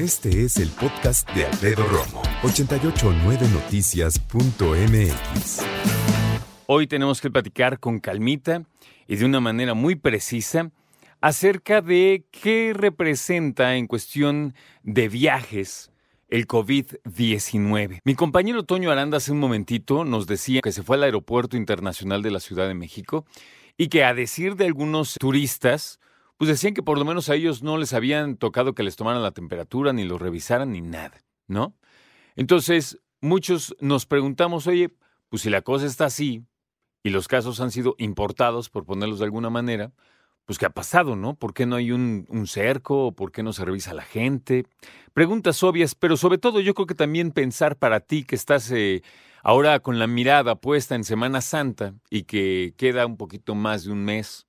Este es el podcast de Alfredo Romo, 889noticias.mx. Hoy tenemos que platicar con calmita y de una manera muy precisa acerca de qué representa en cuestión de viajes el COVID-19. Mi compañero Toño Aranda hace un momentito nos decía que se fue al Aeropuerto Internacional de la Ciudad de México y que a decir de algunos turistas, pues decían que por lo menos a ellos no les habían tocado que les tomaran la temperatura, ni los revisaran, ni nada, ¿no? Entonces, muchos nos preguntamos, oye, pues si la cosa está así y los casos han sido importados, por ponerlos de alguna manera, pues ¿qué ha pasado, no? ¿Por qué no hay un, cerco? ¿Por qué no se revisa la gente? Preguntas obvias, pero sobre todo yo creo que también pensar para ti que estás eh, ahora con la mirada puesta en Semana Santa y que queda un poquito más de un mes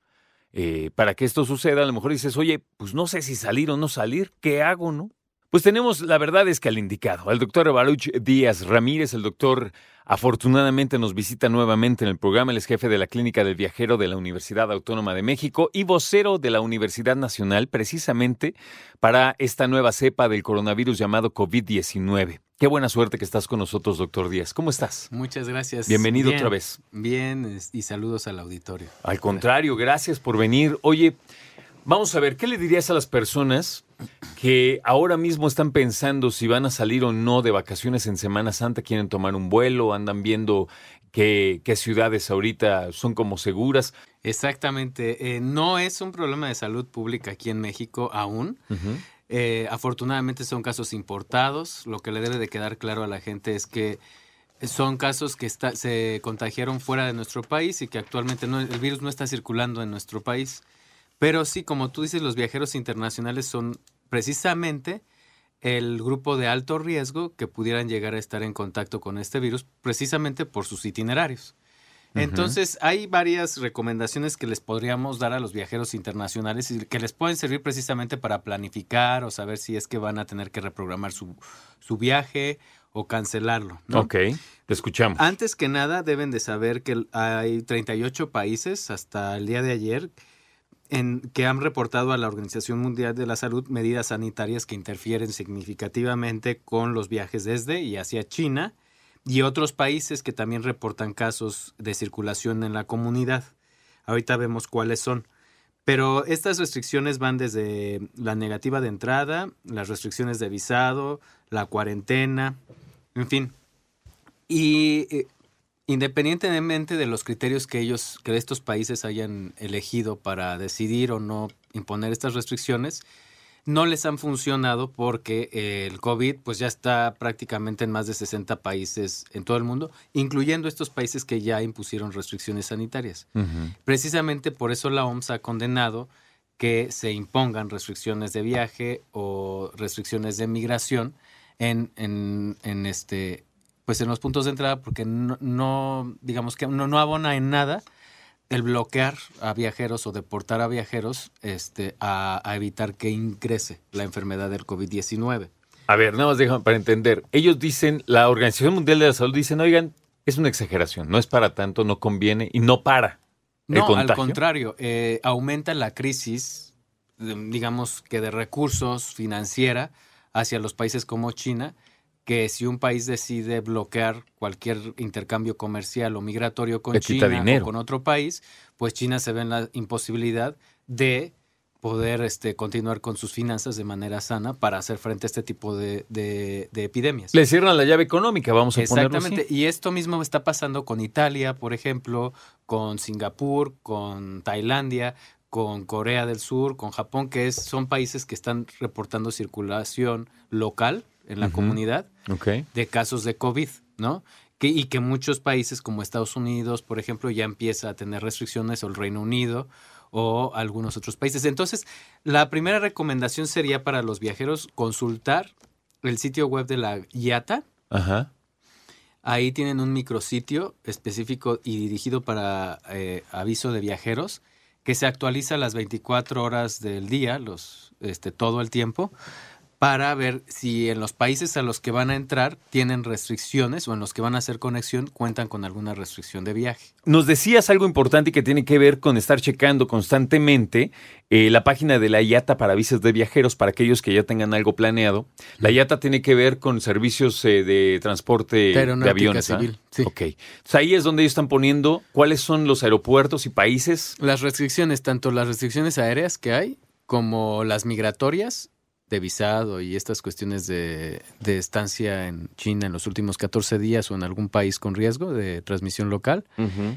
eh, para que esto suceda, a lo mejor dices, oye, pues no sé si salir o no salir, ¿qué hago, no? Pues tenemos, la verdad es que al indicado, al doctor Baruch Díaz Ramírez, el doctor afortunadamente nos visita nuevamente en el programa, él es jefe de la Clínica del Viajero de la Universidad Autónoma de México y vocero de la Universidad Nacional precisamente para esta nueva cepa del coronavirus llamado COVID-19. Qué buena suerte que estás con nosotros, doctor Díaz. ¿Cómo estás? Muchas gracias. Bienvenido otra vez. Bien, y saludos al auditorio. Al contrario, gracias por venir. Oye, Vamos a ver, ¿qué le dirías a las personas que ahora mismo están pensando si van a salir o no de vacaciones en Semana Santa, quieren tomar un vuelo, andan viendo qué, ciudades ahorita son como seguras? Exactamente, eh, no es un problema de salud pública aquí en México aún. Eh, afortunadamente son casos importados. Lo que le debe de quedar claro a la gente es que son casos que se contagiaron fuera de nuestro país y que actualmente no, el virus no está circulando en nuestro país. Pero sí, como tú dices, los viajeros internacionales son precisamente el grupo de alto riesgo que pudieran llegar a estar en contacto con este virus precisamente por sus itinerarios. Entonces, hay varias recomendaciones que les podríamos dar a los viajeros internacionales y que les pueden servir precisamente para planificar o saber si es que van a tener que reprogramar su, su viaje o cancelarlo. Ok, te escuchamos. Antes que nada, deben de saber que hay 38 países hasta el día de ayer en, que han reportado a la Organización Mundial de la Salud medidas sanitarias que interfieren significativamente con los viajes desde y hacia China y otros países que también reportan casos de circulación en la comunidad. Ahorita vemos cuáles son. Pero estas restricciones van desde la negativa de entrada, las restricciones de visado, la cuarentena, en fin. Y eh, Independientemente de los criterios que ellos, que estos países hayan elegido para decidir o no imponer estas restricciones, no les han funcionado porque el COVID pues ya está prácticamente en más de 60 países en todo el mundo, incluyendo estos países que ya impusieron restricciones sanitarias. Precisamente por eso la OMS ha condenado que se impongan restricciones de viaje o restricciones de migración en, en, en este, pues en los puntos de entrada porque no, digamos que no, no, abona en nada el bloquear a viajeros o deportar a viajeros este, a, evitar que ingrese la enfermedad del COVID-19. A ver, nada más déjame para entender. Ellos dicen, la Organización Mundial de la Salud dicen, oigan, es una exageración, no es para tanto, no conviene y no para. no, al contrario, eh, aumenta la crisis, digamos que de recursos financiera hacia los países como China que si un país decide bloquear cualquier intercambio comercial o migratorio con China o con otro país, pues China se ve en la imposibilidad de poder este, continuar con sus finanzas de manera sana para hacer frente a este tipo de, epidemias. Le cierran la llave económica, vamos a ponerlo Exactamente, y esto mismo está pasando con Italia, por ejemplo, con Singapur, con Tailandia, con Corea del Sur, con Japón, que es, son países que están reportando circulación local en la comunidad de casos de COVID, ¿no? Que, y que muchos países como Estados Unidos, por ejemplo, ya empieza a tener restricciones, o el Reino Unido, o algunos otros países. Entonces, la primera recomendación sería para los viajeros consultar el sitio web de la IATA. Ajá. Ahí tienen un micrositio específico y dirigido para eh, aviso de viajeros que se actualiza las 24 horas del día, los, este, todo el tiempo para ver si en los países a los que van a entrar tienen restricciones o en los que van a hacer conexión cuentan con alguna restricción de viaje. Nos decías algo importante y que tiene que ver con estar checando constantemente eh, la página de la IATA para visas de viajeros para aquellos que ya tengan algo planeado. La IATA tiene que ver con servicios eh, de transporte de aviones. ¿ah? Civil, sí. Ok. Entonces ahí es donde ellos están poniendo cuáles son los aeropuertos y países. Las restricciones, tanto las restricciones aéreas que hay como las migratorias de visado y estas cuestiones de, de, estancia en China en los últimos 14 días o en algún país con riesgo de transmisión local.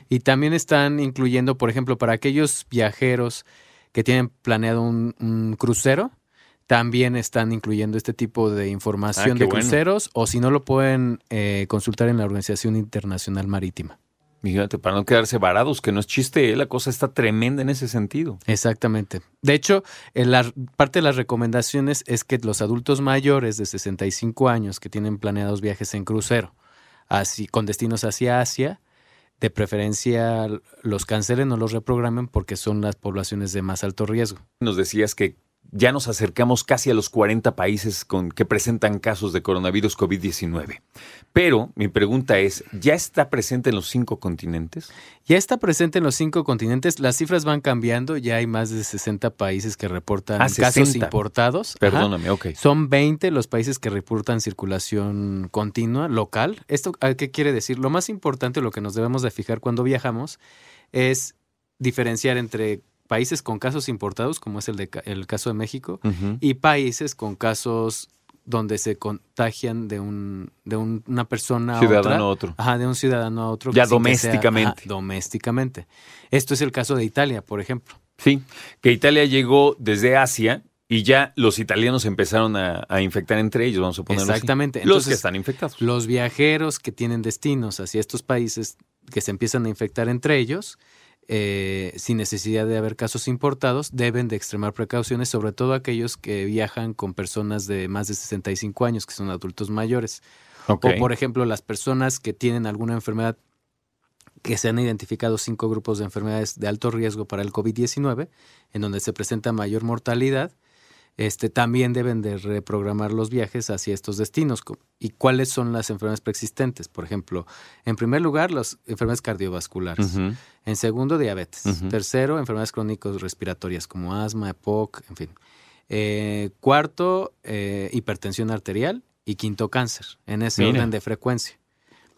Y también están incluyendo, por ejemplo, para aquellos viajeros que tienen planeado un, un crucero, también están incluyendo este tipo de información Ah, de bueno. cruceros o si no lo pueden eh, consultar en la Organización Internacional Marítima. Fíjate, para no quedarse varados, que no es chiste, ¿eh? la cosa está tremenda en ese sentido. Exactamente. De hecho, en la, parte de las recomendaciones es que los adultos mayores de 65 años que tienen planeados viajes en crucero, así, con destinos hacia Asia, de preferencia los cancelen o los reprogramen porque son las poblaciones de más alto riesgo. Nos decías que ya nos acercamos casi a los 40 países con, que presentan casos de coronavirus COVID-19. Pero mi pregunta es, ¿ya está presente en los cinco continentes? Ya está presente en los cinco continentes, las cifras van cambiando, ya hay más de 60 países que reportan Ah, casos 60. importados. Ajá. Perdóname, ok. Son 20 los países que reportan circulación continua local. ¿Esto qué quiere decir? Lo más importante, lo que nos debemos de fijar cuando viajamos, es diferenciar entre países con casos importados, como es el, de, el caso de México, y países con casos donde se contagian de, un, de un- una persona a Ciudadano otra. otro. Ajá, de un ciudadano a otro. Ya que sea- domésticamente. ajá, domésticamente. Esto es el caso de Italia, por ejemplo. Sí, que Italia llegó desde Asia y ya los italianos empezaron a, a infectar entre ellos, vamos a ponerlo así. Exactamente. Los Entonces, que están infectados. Los viajeros que tienen destinos hacia estos países que se empiezan a infectar entre ellos, eh, sin necesidad de haber casos importados, deben de extremar precauciones, sobre todo aquellos que viajan con personas de más de 65 años, que son adultos mayores. O, por ejemplo, las personas que tienen alguna enfermedad, que se han identificado cinco grupos de enfermedades de alto riesgo para el COVID-19, en donde se presenta mayor mortalidad, este, también deben de reprogramar los viajes hacia estos destinos. ¿Y cuáles son las enfermedades preexistentes? Por ejemplo, en primer lugar, las enfermedades cardiovasculares. En segundo, diabetes. Ujú. Tercero, enfermedades crónicos respiratorias como asma, EPOC, en fin. Eh, cuarto, eh, hipertensión arterial. Y quinto, cáncer, en ese Mira. orden de frecuencia.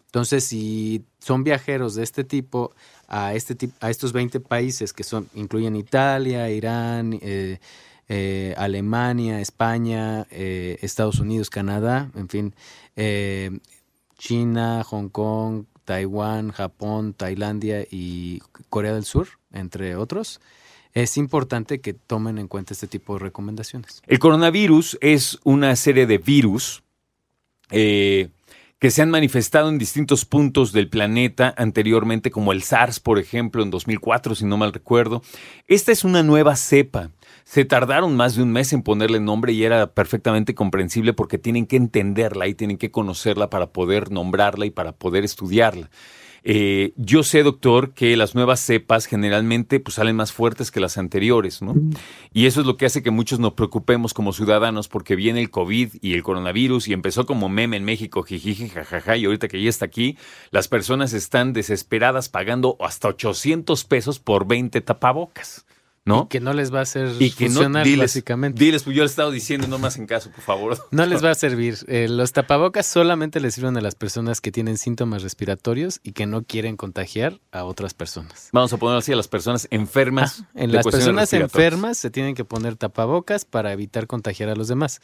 Entonces, si son viajeros de este tipo a, este a estos 20 países que son incluyen Italia, Irán, eh, eh, Alemania, España, eh, Estados Unidos, Canadá, en fin, eh, China, Hong Kong, Taiwán, Japón, Tailandia y Corea del Sur, entre otros, es importante que tomen en cuenta este tipo de recomendaciones. El coronavirus es una serie de virus eh, que se han manifestado en distintos puntos del planeta anteriormente, como el SARS, por ejemplo, en 2004, si no mal recuerdo. Esta es una nueva cepa. Se tardaron más de un mes en ponerle nombre y era perfectamente comprensible porque tienen que entenderla y tienen que conocerla para poder nombrarla y para poder estudiarla. Eh, yo sé, doctor, que las nuevas cepas generalmente pues, salen más fuertes que las anteriores, ¿no? Y eso es lo que hace que muchos nos preocupemos como ciudadanos porque viene el COVID y el coronavirus y empezó como meme en México, jijiji, jajaja, y ahorita que ya está aquí, las personas están desesperadas pagando hasta 800 pesos por 20 tapabocas, ¿no? Y que no les va a hacer Y que no, funcionar, diles, básicamente. diles, pues yo le he estado diciendo, no más en caso, por favor. No les va a servir. Eh, los tapabocas solamente les sirven a las personas que tienen síntomas respiratorios y que no quieren contagiar a otras personas. Vamos a ponerlo así a las personas enfermas. Ah, en de las personas enfermas se tienen que poner tapabocas para evitar contagiar a los demás.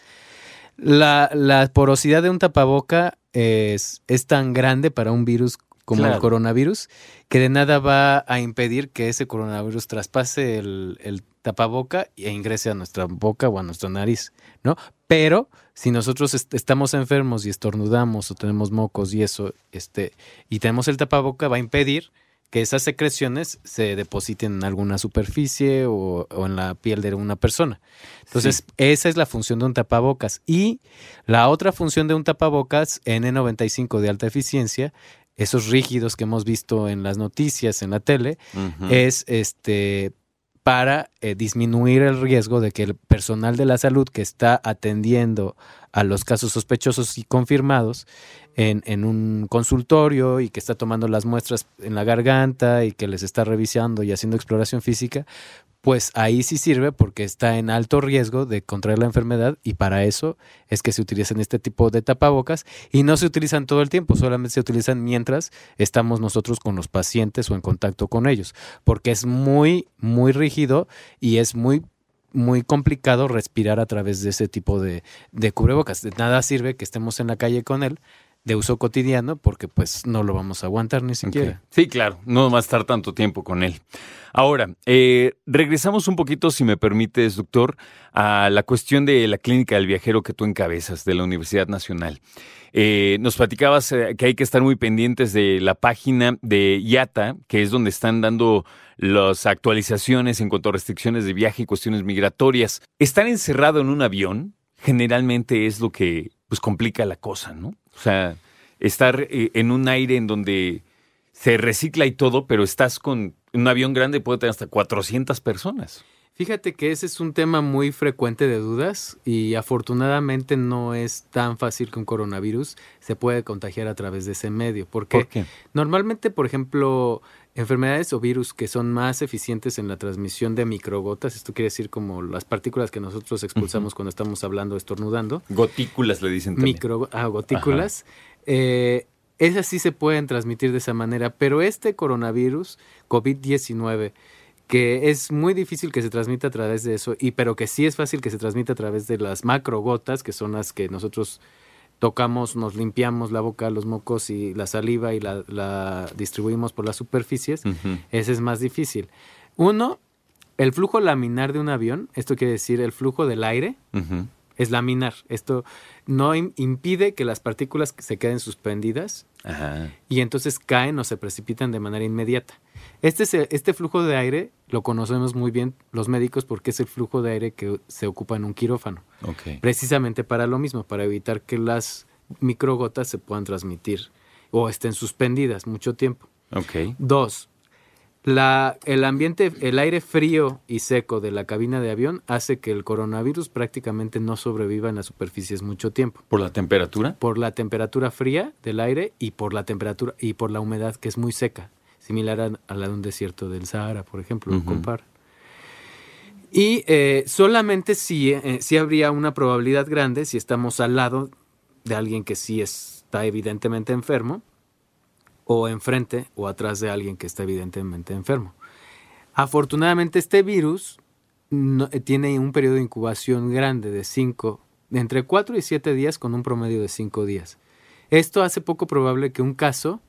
La, la porosidad de un tapaboca es, es tan grande para un virus como Claro. el coronavirus que de nada va a impedir que ese coronavirus traspase el, el tapaboca e ingrese a nuestra boca o a nuestra nariz, ¿no? Pero si nosotros est- estamos enfermos y estornudamos o tenemos mocos y eso, este, y tenemos el tapaboca, va a impedir que esas secreciones se depositen en alguna superficie o, o en la piel de una persona. Entonces, esa es la función de un tapabocas. Y la otra función de un tapabocas N95 de alta eficiencia, esos rígidos que hemos visto en las noticias, en la tele, es este para eh, disminuir el riesgo de que el personal de la salud que está atendiendo a los casos sospechosos y confirmados en, en, un consultorio y que está tomando las muestras en la garganta y que les está revisando y haciendo exploración física, pues ahí sí sirve porque está en alto riesgo de contraer la enfermedad y para eso es que se utilizan este tipo de tapabocas y no se utilizan todo el tiempo, solamente se utilizan mientras estamos nosotros con los pacientes o en contacto con ellos, porque es muy, muy rígido y es muy muy complicado respirar a través de ese tipo de, de cubrebocas. De nada sirve que estemos en la calle con él de uso cotidiano porque pues no lo vamos a aguantar ni siquiera. Sí, claro, no va a estar tanto tiempo con él. Ahora, eh, regresamos un poquito, si me permites, doctor, a la cuestión de la clínica del viajero que tú encabezas de la Universidad Nacional. Eh, nos platicabas eh, que hay que estar muy pendientes de la página de IATA, que es donde están dando las actualizaciones en cuanto a restricciones de viaje y cuestiones migratorias. Estar encerrado en un avión generalmente es lo que pues complica la cosa, ¿no? O sea, estar eh, en un aire en donde se recicla y todo, pero estás con un avión grande puede tener hasta 400 personas. Fíjate que ese es un tema muy frecuente de dudas y afortunadamente no es tan fácil que un coronavirus se puede contagiar a través de ese medio. Porque ¿Por qué? normalmente, por ejemplo, enfermedades o virus que son más eficientes en la transmisión de microgotas, esto quiere decir como las partículas que nosotros expulsamos cuando estamos hablando, estornudando. Gotículas le dicen también. Micro, ah, gotículas. Eh, esas sí se pueden transmitir de esa manera, pero este coronavirus, COVID-19, que es muy difícil que se transmita a través de eso, y pero que sí es fácil que se transmita a través de las macrogotas, que son las que nosotros tocamos, nos limpiamos la boca, los mocos y la saliva y la, la distribuimos por las superficies, ese es más difícil. Uno, el flujo laminar de un avión, esto quiere decir el flujo del aire, es laminar. Esto no im- impide que las partículas se queden suspendidas Ajá. y entonces caen o se precipitan de manera inmediata. Este, es el- este flujo de aire lo conocemos muy bien los médicos porque es el flujo de aire que se ocupa en un quirófano, Ok. precisamente para lo mismo, para evitar que las microgotas se puedan transmitir o estén suspendidas mucho tiempo. Dos, la, el ambiente, el aire frío y seco de la cabina de avión hace que el coronavirus prácticamente no sobreviva en las superficies mucho tiempo ¿Por la temperatura? por la temperatura fría del aire y por la temperatura y por la humedad que es muy seca, similar a, a la de un desierto del Sahara, por ejemplo, lo Ujú. compara. Y eh, solamente si, eh, si habría una probabilidad grande si estamos al lado de alguien que sí está evidentemente enfermo, o enfrente o atrás de alguien que está evidentemente enfermo. Afortunadamente este virus no- eh, tiene un periodo de incubación grande de 5, de entre 4 y 7 días con un promedio de 5 días. Esto hace poco probable que un caso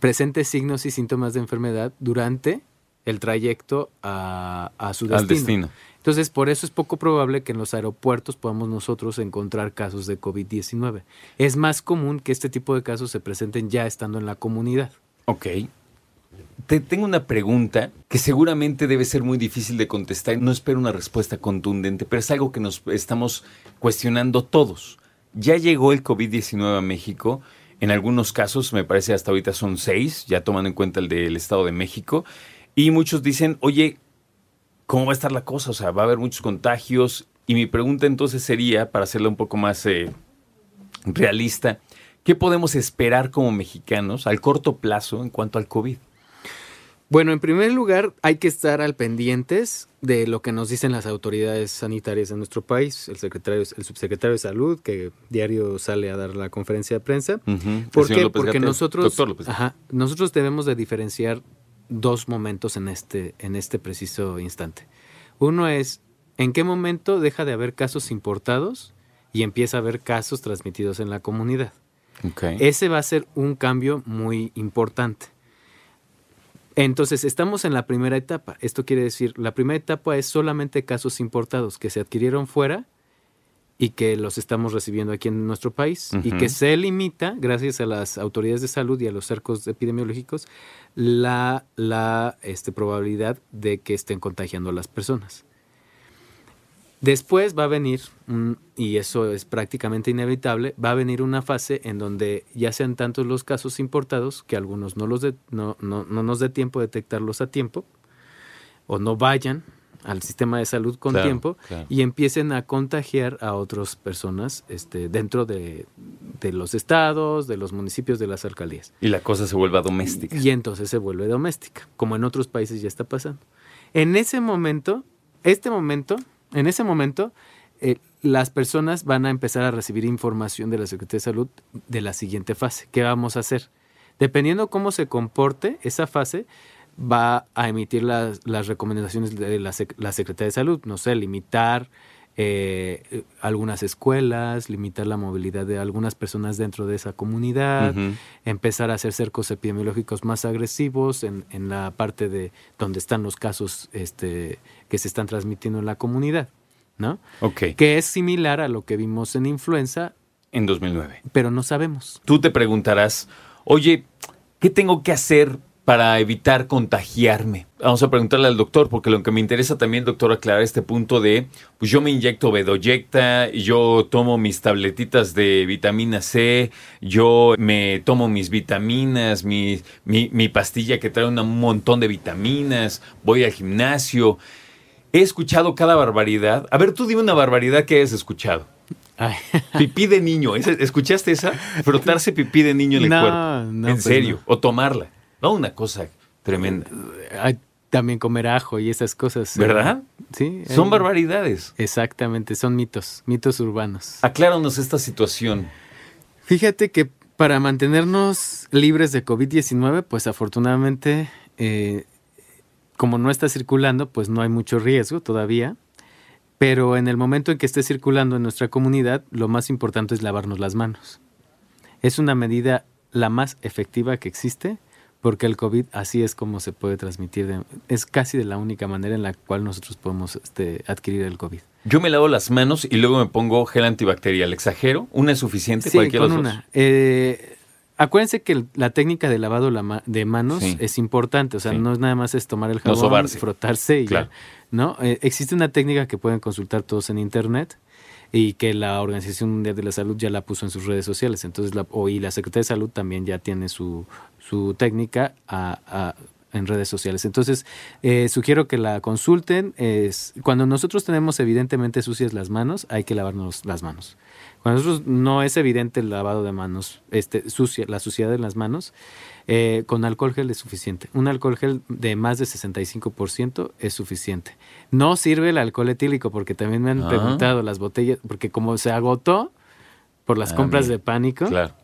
presente signos y síntomas de enfermedad durante el trayecto a, a su destino. Al destino. Entonces, por eso es poco probable que en los aeropuertos podamos nosotros encontrar casos de COVID-19. Es más común que este tipo de casos se presenten ya estando en la comunidad. Ok. Te tengo una pregunta que seguramente debe ser muy difícil de contestar. No espero una respuesta contundente, pero es algo que nos estamos cuestionando todos. Ya llegó el COVID-19 a México. En algunos casos, me parece hasta ahorita son seis, ya tomando en cuenta el del Estado de México. Y muchos dicen, oye, ¿cómo va a estar la cosa? O sea, va a haber muchos contagios. Y mi pregunta entonces sería, para hacerla un poco más eh, realista, ¿qué podemos esperar como mexicanos al corto plazo en cuanto al COVID? Bueno, en primer lugar, hay que estar al pendientes de lo que nos dicen las autoridades sanitarias de nuestro país, el secretario, el subsecretario de Salud, que diario sale a dar la conferencia de prensa. ¿Por qué? Porque nosotros, ajá, nosotros debemos de diferenciar dos momentos en este, en este preciso instante. Uno es en qué momento deja de haber casos importados y empieza a haber casos transmitidos en la comunidad. Ok. Ese va a ser un cambio muy importante. Entonces, estamos en la primera etapa. Esto quiere decir, la primera etapa es solamente casos importados que se adquirieron fuera y que los estamos recibiendo aquí en nuestro país y que se limita, gracias a las autoridades de salud y a los cercos epidemiológicos, la, la este, probabilidad de que estén contagiando a las personas. Después va a venir, y eso es prácticamente inevitable, va a venir una fase en donde ya sean tantos los casos importados que algunos no, los de- no, no- no nos dé tiempo de detectarlos a tiempo. o no vayan al sistema de salud con Claro, tiempo claro. y empiecen a contagiar a otras personas este, dentro de, de los estados, de los municipios, de las alcaldías. Y la cosa se vuelva doméstica. Y entonces se vuelve doméstica, como en otros países ya está pasando. En ese momento, este momento, en ese momento, eh, las personas van a empezar a recibir información de la Secretaría de Salud de la siguiente fase. ¿Qué vamos a hacer? Dependiendo cómo se comporte esa fase, va a emitir las, las recomendaciones de la, la Secretaría de Salud. No sé, limitar eh, eh, algunas escuelas, limitar la movilidad de algunas personas dentro de esa comunidad, empezar a hacer cercos epidemiológicos más agresivos en, en la parte de donde están los casos este, que se están transmitiendo en la comunidad, ¿no? Ok, Que es similar a lo que vimos en influenza, en 2009. pero no sabemos. Tú te preguntarás, oye, ¿qué tengo que hacer para evitar contagiarme? Vamos a preguntarle al doctor, porque lo que me interesa también, doctor, aclarar este punto de, pues yo me inyecto Bedoyecta, yo tomo mis tabletitas de vitamina C, yo me tomo mis vitaminas, mi, mi, mi pastilla que trae un montón de vitaminas, voy al gimnasio. He escuchado cada barbaridad. A ver, tú dime una barbaridad que hayas escuchado. Ay, Pipí de niño. ¿Esa- ¿Escuchaste esa? Frotarse pipí de niño en el No, cuerpo. no, en pues serio. no. O tomarla. No, una cosa tremenda. ay, también comer ajo y esas cosas. ¿eh? ¿Verdad? Sí. Son barbaridades. Exactamente, son mitos, mitos urbanos. Acláranos esta situación. Fíjate que para mantenernos libres de COVID-19, pues afortunadamente, eh, como no está circulando, pues no hay mucho riesgo todavía. Pero en el momento en que esté circulando en nuestra comunidad, lo más importante es lavarnos las manos. Es una medida la más efectiva que existe, porque el COVID así es como se puede transmitir. de- es casi de la única manera en la cual nosotros podemos este, adquirir el COVID. Yo me lavo las manos y luego me pongo gel antibacterial. ¿Exagero? ¿Una es suficiente? Sí, con una. Eh, acuérdense que la técnica de lavado de manos Sí. es importante, o sea, Sí. no es nada más es tomar el No jabón, sobarse. frotarse y ya, Claro. ¿no? Eh, existe una técnica que pueden consultar todos en internet y que la Organización Mundial de la Salud ya la puso en sus redes sociales, entonces la, y la Secretaría de Salud también ya tiene su, su técnica a- en redes sociales. Entonces, eh, sugiero que la consulten. Es, cuando nosotros tenemos evidentemente sucias las manos, hay que lavarnos las manos. Cuando nosotros no es evidente el lavado de manos, este, sucia, la suciedad en las manos, eh, con alcohol gel es suficiente. Un alcohol gel de más de 65% es suficiente. No sirve el alcohol etílico porque también me han Ah. preguntado las botellas, porque como se agotó por las Ah, compras mira. de pánico, Claro.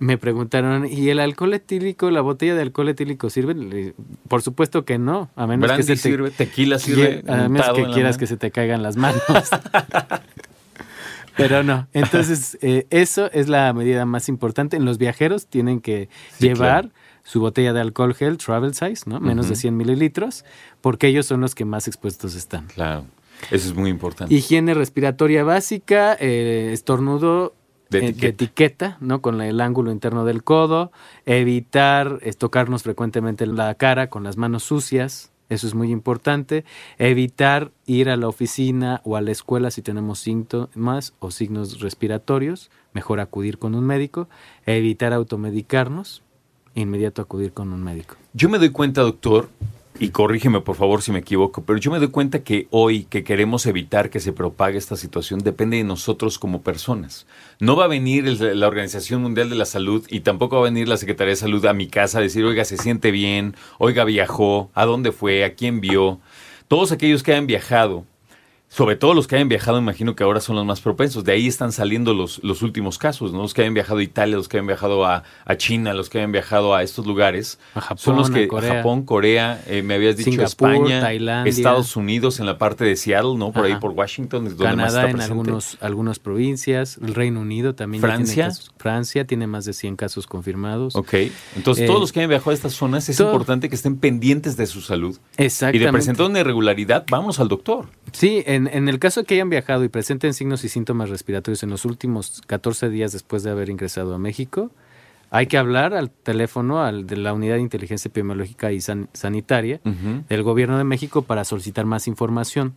Me preguntaron, ¿y el alcohol etílico, la botella de alcohol etílico sirve? Por supuesto que no, a menos Brandy que se te, sirve, tequila sirve. a menos que quieras que se te caigan las manos. Pero no, entonces eh, eso es la medida más importante. En los viajeros tienen que Sí, llevar claro. su botella de alcohol gel, travel size, ¿no? Menos de Ujú. 100 mililitros, porque ellos son los que más expuestos están. Claro. Eso es muy importante. Higiene respiratoria básica, eh, estornudo De eh, de etiqueta. ¿no? Con el ángulo interno del codo, evitar tocarnos frecuentemente la cara con las manos sucias, eso es muy importante, evitar ir a la oficina o a la escuela si tenemos síntomas o signos respiratorios, mejor acudir con un médico, evitar automedicarnos, inmediato acudir con un médico. Yo me doy cuenta, doctor, y corrígeme por favor si me equivoco, pero yo me doy cuenta que hoy que queremos evitar que se propague esta situación depende de nosotros como personas. No va a venir la Organización Mundial de la Salud y tampoco va a venir la Secretaría de Salud a mi casa a decir, oiga, se siente bien, oiga, viajó, a dónde fue, a quién vio. Todos aquellos que hayan viajado, sobre todo los que hayan viajado, imagino que ahora son los más propensos. De ahí están saliendo los, los últimos casos, ¿no? Los que hayan viajado a Italia, los que hayan viajado a, a China, los que hayan viajado a estos lugares. A Japón, son los a que Corea. Japón, Corea, eh, me habías dicho Singapur, España, Tailandia. Estados Unidos en la parte de Seattle, ¿no? Por ahí por Washington, es donde más Canadá en algunos, algunas provincias, el Reino Unido también. ya tiene ¿Francia? casos. Francia tiene más de 100 casos confirmados. Ok, entonces Eh, todos los que hayan viajado a estas zonas es todo- importante que estén pendientes de su salud. Y Exactamente. de presentar una irregularidad, vamos al doctor. Sí, en, en el caso que hayan viajado y presenten signos y síntomas respiratorios en los últimos 14 días después de haber ingresado a México, hay que hablar al teléfono al de la Unidad de Inteligencia Epidemiológica y San- Sanitaria del Gobierno de México para solicitar más información.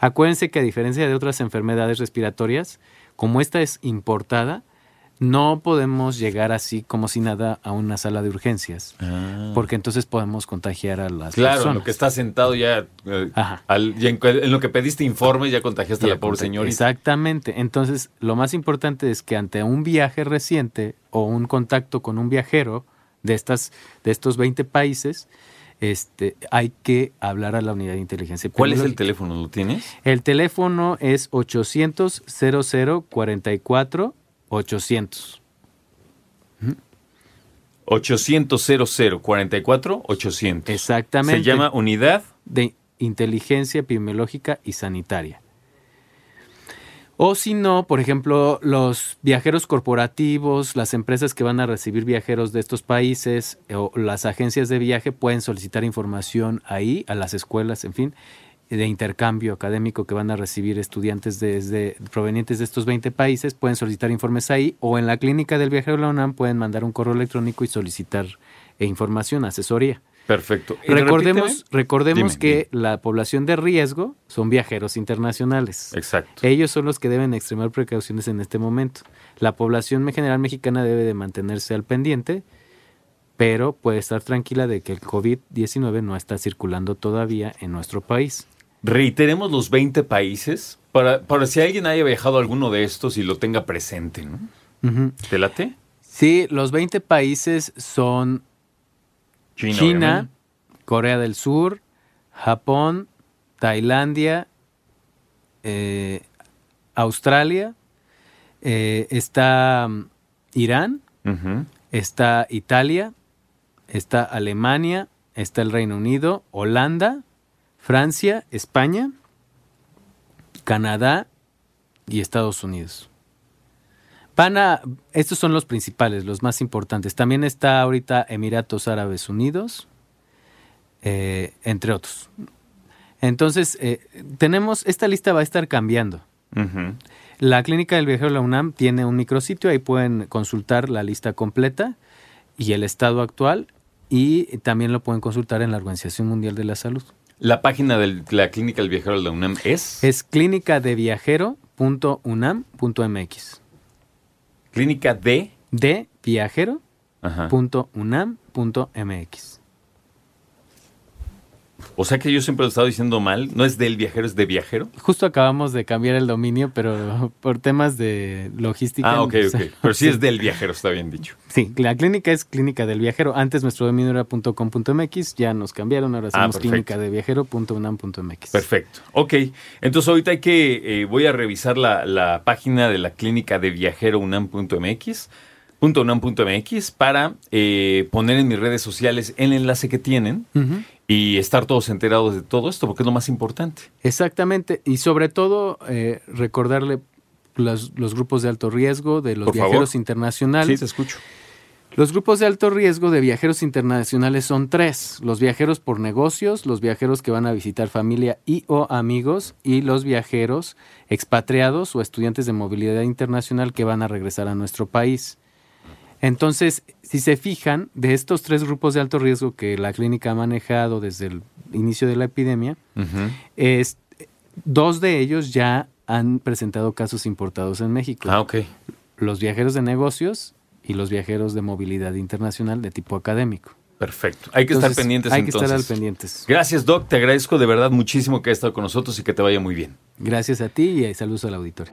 Acuérdense que a diferencia de otras enfermedades respiratorias, como esta es importada, no podemos llegar así como si nada a una sala de urgencias, Ah. porque entonces podemos contagiar a las Claro, en personas. lo que está sentado ya, eh, al- ya en, en lo que pediste informe ya contagiaste a Ya la pobre señorita. Exactamente. Entonces, lo más importante es que ante un viaje reciente o un contacto con un viajero de estas de estos 20 países, este hay que hablar a la unidad de inteligencia ¿Cuál es el teléfono? ¿Lo tienes? El teléfono es 800 00 44 800. 800 00 44 800. Exactamente. Se llama Unidad. de inteligencia epidemiológica y sanitaria. O si no, por ejemplo, los viajeros corporativos, las empresas que van a recibir viajeros de estos países o las agencias de viaje pueden solicitar información ahí, a las escuelas, en fin, de intercambio académico que van a recibir estudiantes desde, provenientes de estos 20 países, pueden solicitar informes ahí o en la clínica del viajero de la UNAM pueden mandar un correo electrónico y solicitar eh, información, asesoría. Perfecto. Y Recordemos, repíteme. recordemos Dime, que la población de riesgo son viajeros internacionales. Exacto. Ellos son los que deben extremar precauciones en este momento. La población general mexicana debe de mantenerse al pendiente, pero puede estar tranquila de que el COVID-19 no está circulando todavía en nuestro país. Reiteremos los 20 países para, para si alguien haya viajado a alguno de estos y lo tenga presente, ¿no? ¿Te late? Sí, los 20 países son China. Corea del Sur, Japón, Tailandia, eh, Australia, eh, está mm, Irán, está Italia, está Alemania, está el Reino Unido, Holanda, Francia, España, Canadá y Estados Unidos. Van a, estos son los principales, los más importantes. También está ahorita Emiratos Árabes Unidos, eh, entre otros. Entonces, eh, tenemos, esta lista va a estar cambiando. La Clínica del Viajero de la UNAM tiene un micrositio, ahí pueden consultar la lista completa y el estado actual y también lo pueden consultar en la Organización Mundial de la Salud. La página de la Clínica del Viajero de la UNAM es, Es clínicadeviajero.unam.mx. Clínica de... De viajero.unam.mx. O sea que yo siempre lo he estado diciendo mal. No es del viajero, es de viajero. Justo acabamos de cambiar el dominio, pero por temas de logística. Ah, ok, ok. Pero sí es del viajero, está bien dicho. Sí, la clínica es clínica del viajero. Antes nuestro dominio era .com.mx, ya nos cambiaron, ahora Ah, somos perfecto. clínica de viajero.unam.mx. Perfecto. Ok. Entonces ahorita hay que, eh, voy a revisar la, la página de la clínica de viajero unam.mx unam.mx para eh, poner en mis redes sociales el enlace que tienen Ujú. Y estar todos enterados de todo esto, porque es lo más importante. Exactamente, y sobre todo eh, recordarle los, los grupos de alto riesgo de los Por viajeros favor. internacionales. Sí, te escucho. Los grupos de alto riesgo de viajeros internacionales son tres: los viajeros por negocios, los viajeros que van a visitar familia y o amigos, y los viajeros expatriados o estudiantes de movilidad internacional que van a regresar a nuestro país. Entonces, si se fijan, de estos tres grupos de alto riesgo que la clínica ha manejado desde el inicio de la epidemia, es- dos de ellos ya han presentado casos importados en México. Ah, ok. Los viajeros de negocios y los viajeros de movilidad internacional de tipo académico. Perfecto. Hay que estar pendientes Hay entonces. que estar al pendientes. Gracias, Doc. Te agradezco de verdad muchísimo que hayas estado con nosotros y que te vaya muy bien. Gracias a ti y saludos al auditorio.